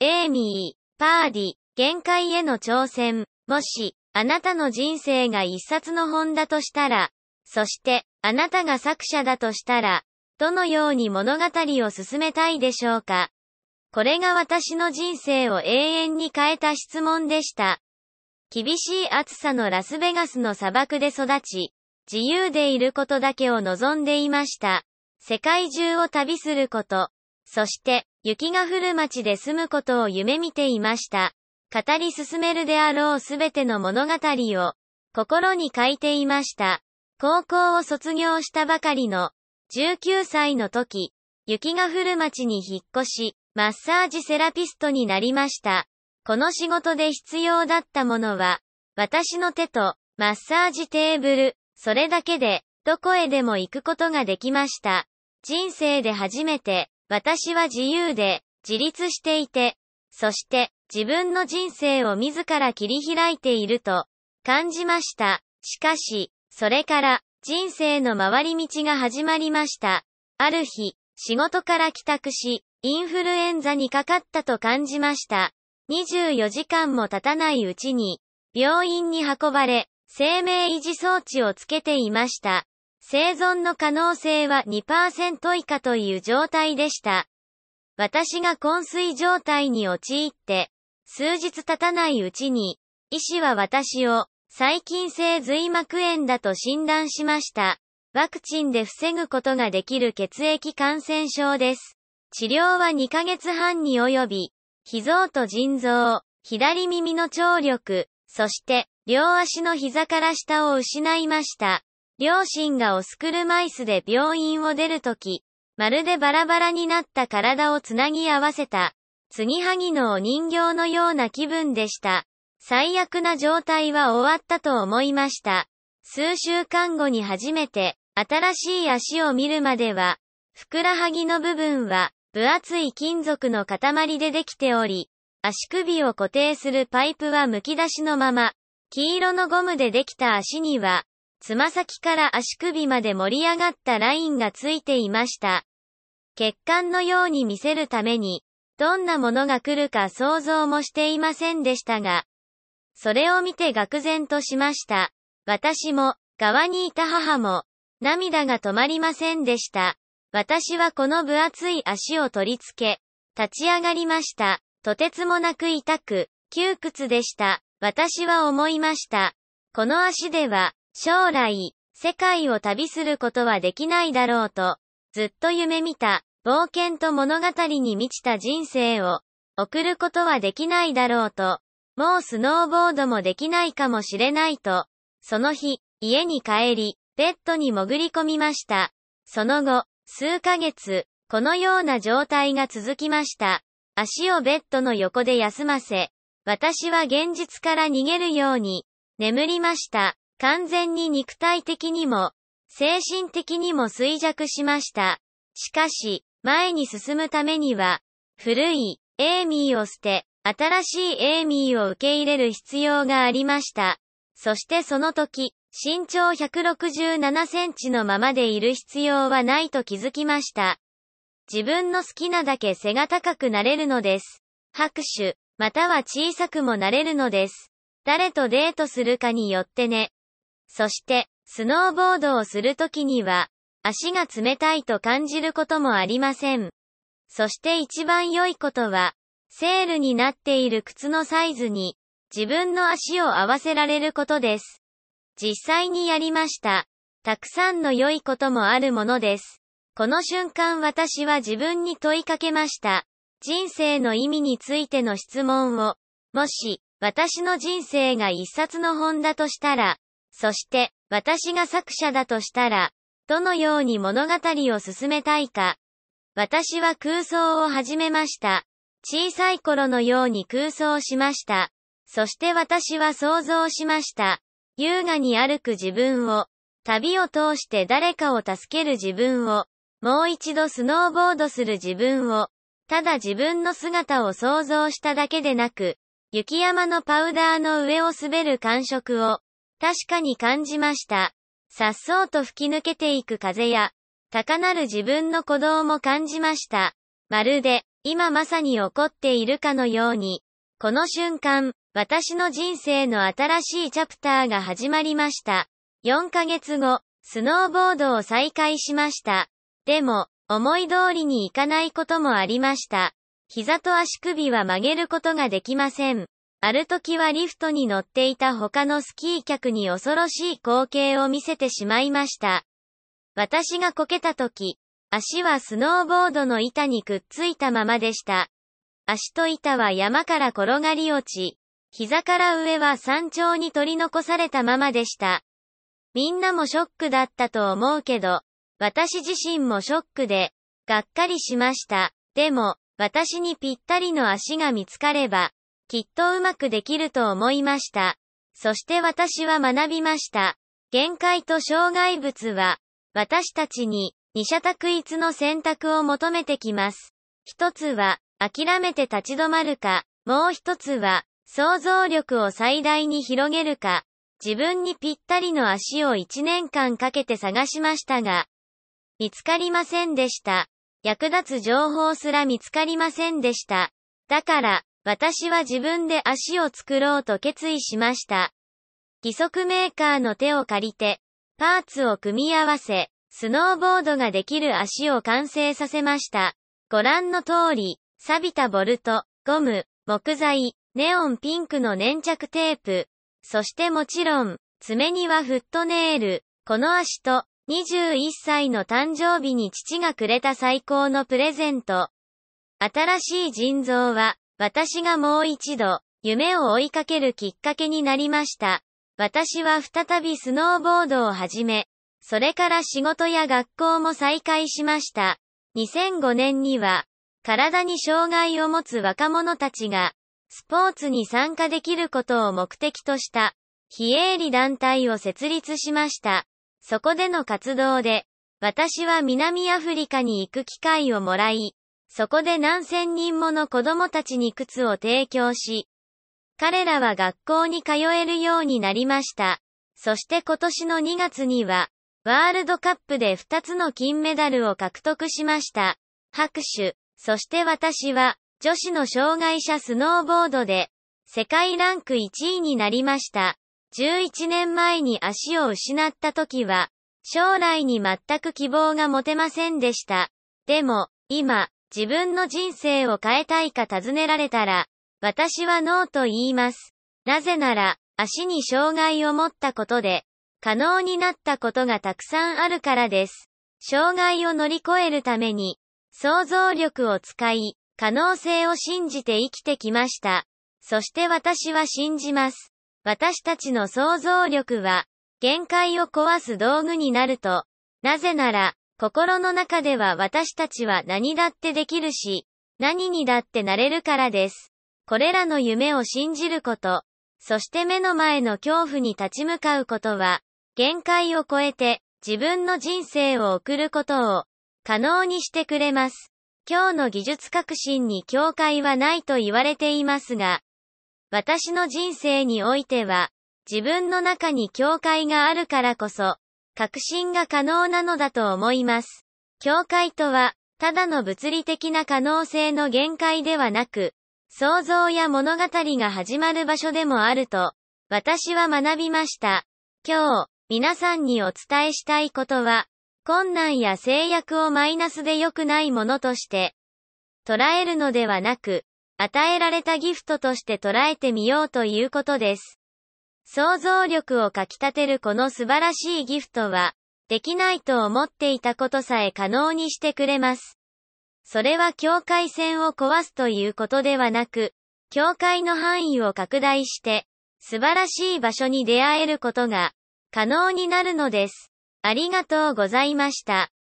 エイミー、パーディ、限界への挑戦。もし、あなたの人生が一冊の本だとしたら、そして、あなたが作者だとしたら、どのように物語を進めたいでしょうか？これが私の人生を永遠に変えた質問でした。厳しい暑さのラスベガスの砂漠で育ち、自由でいることだけを望んでいました。世界中を旅すること、そして、雪が降る街で住むことを夢見ていました。語り進めるであろうすべての物語を、心に書いていました。高校を卒業したばかりの、19歳の時、雪が降る町に引っ越し、マッサージセラピストになりました。この仕事で必要だったものは、私の手と、マッサージテーブル、それだけで、どこへでも行くことができました。人生で初めて、私は自由で、自立していて、そして、自分の人生を自ら切り開いていると、感じました。しかし、それから、人生の回り道が始まりました。ある日、仕事から帰宅し、インフルエンザにかかったと感じました。24時間も経たないうちに、病院に運ばれ、生命維持装置をつけていました。生存の可能性は2%以下という状態でした。私が昏睡状態に陥って、数日経たないうちに、医師は私を細菌性髄膜炎だと診断しました。ワクチンで防ぐことができる血液感染症です。治療は2ヶ月半に及び、脾臓と腎臓、左耳の聴力、そして、両足の膝から下を失いました。両親がオスクルマイスで病院を出るとき、まるでバラバラになった体をつなぎ合わせた、継ぎはぎのお人形のような気分でした。最悪な状態は終わったと思いました。数週間後に初めて、新しい足を見るまでは、ふくらはぎの部分は、分厚い金属の塊でできており、足首を固定するパイプは剥き出しのまま、黄色のゴムでできた足には、つま先から足首まで盛り上がったラインがついていました。血管のように見せるために、どんなものが来るか想像もしていませんでしたが、それを見て愕然としました。私も、側にいた母も、涙が止まりませんでした。私はこの分厚い足を取り付け、立ち上がりました。とてつもなく痛く、窮屈でした。私は思いました。この足では、将来、世界を旅することはできないだろうと、ずっと夢見た、冒険と物語に満ちた人生を、送ることはできないだろうと、もうスノーボードもできないかもしれないと、その日、家に帰り、ベッドに潜り込みました。その後、数ヶ月、このような状態が続きました。足をベッドの横で休ませ、私は現実から逃げるように、眠りました。完全に肉体的にも、精神的にも衰弱しました。しかし、前に進むためには、古い、エイミーを捨て、新しいエイミーを受け入れる必要がありました。そしてその時、身長167センチのままでいる必要はないと気づきました。自分の好きなだけ背が高くなれるのです。拍手、または小さくもなれるのです。誰とデートするかによってね。そして、スノーボードをするときには、足が冷たいと感じることもありません。そして一番良いことは、セールになっている靴のサイズに自分の足を合わせられることです。実際にやりました。たくさんの良いこともあるものです。この瞬間私は自分に問いかけました。人生の意味についての質問を、もし、私の人生が一冊の本だとしたら、そして、私が作者だとしたら、どのように物語を進めたいか。私は空想を始めました。小さい頃のように空想しました。そして私は想像しました。優雅に歩く自分を、旅を通して誰かを助ける自分を、もう一度スノーボードする自分を、ただ自分の姿を想像しただけでなく、雪山のパウダーの上を滑る感触を、確かに感じました。颯爽と吹き抜けていく風や、高なる自分の鼓動も感じました。まるで、今まさに起こっているかのように、この瞬間、私の人生の新しいチャプターが始まりました。4ヶ月後、スノーボードを再開しました。でも、思い通りにいかないこともありました。膝と足首は曲げることができません。ある時はリフトに乗っていた他のスキー客に恐ろしい光景を見せてしまいました。私がこけた時、足はスノーボードの板にくっついたままでした。足と板は山から転がり落ち、膝から上は山頂に取り残されたままでした。みんなもショックだったと思うけど、私自身もショックで、がっかりしました。でも、私にぴったりの足が見つかれば、きっとうまくできると思いました。そして私は学びました。限界と障害物は、私たちに、二者択一の選択を求めてきます。一つは、諦めて立ち止まるか、もう一つは、想像力を最大に広げるか、自分にぴったりの足を一年間かけて探しましたが、見つかりませんでした。役立つ情報すら見つかりませんでした。だから、私は自分で足を作ろうと決意しました。義足メーカーの手を借りて、パーツを組み合わせ、スノーボードができる足を完成させました。ご覧の通り、錆びたボルト、ゴム、木材、ネオンピンクの粘着テープ、そしてもちろん、爪にはフットネイル、この足と、21歳の誕生日に父がくれた最高のプレゼント。新しい腎臓は、私がもう一度、夢を追いかけるきっかけになりました。私は再びスノーボードを始め、それから仕事や学校も再開しました。2005年には、体に障害を持つ若者たちが、スポーツに参加できることを目的とした、非営利団体を設立しました。そこでの活動で、私は南アフリカに行く機会をもらい、そこで何千人もの子供たちに靴を提供し、彼らは学校に通えるようになりました。そして今年の2月には、ワールドカップで2つの金メダルを獲得しました。拍手。そして私は、女子の障害者スノーボードで、世界ランク1位になりました。11年前に足を失った時は、将来に全く希望が持てませんでした。でも、今、自分の人生を変えたいか尋ねられたら、私はノーと言います。なぜなら、足に障害を持ったことで、可能になったことがたくさんあるからです。障害を乗り越えるために、想像力を使い、可能性を信じて生きてきました。そして私は信じます。私たちの想像力は、限界を壊す道具になると。なぜなら、心の中では私たちは何だってできるし、何にだってなれるからです。これらの夢を信じること、そして目の前の恐怖に立ち向かうことは、限界を超えて自分の人生を送ることを可能にしてくれます。今日の技術革新に境界はないと言われていますが、私の人生においては、自分の中に境界があるからこそ、革新が可能なのだと思います。境界とは、ただの物理的な可能性の限界ではなく、想像や物語が始まる場所でもあると、私は学びました。今日、皆さんにお伝えしたいことは、困難や制約をマイナスで良くないものとして、捉えるのではなく、与えられたギフトとして捉えてみようということです。想像力をかき立てるこの素晴らしいギフトは、できないと思っていたことさえ可能にしてくれます。それは境界線を壊すということではなく、境界の範囲を拡大して、素晴らしい場所に出会えることが可能になるのです。ありがとうございました。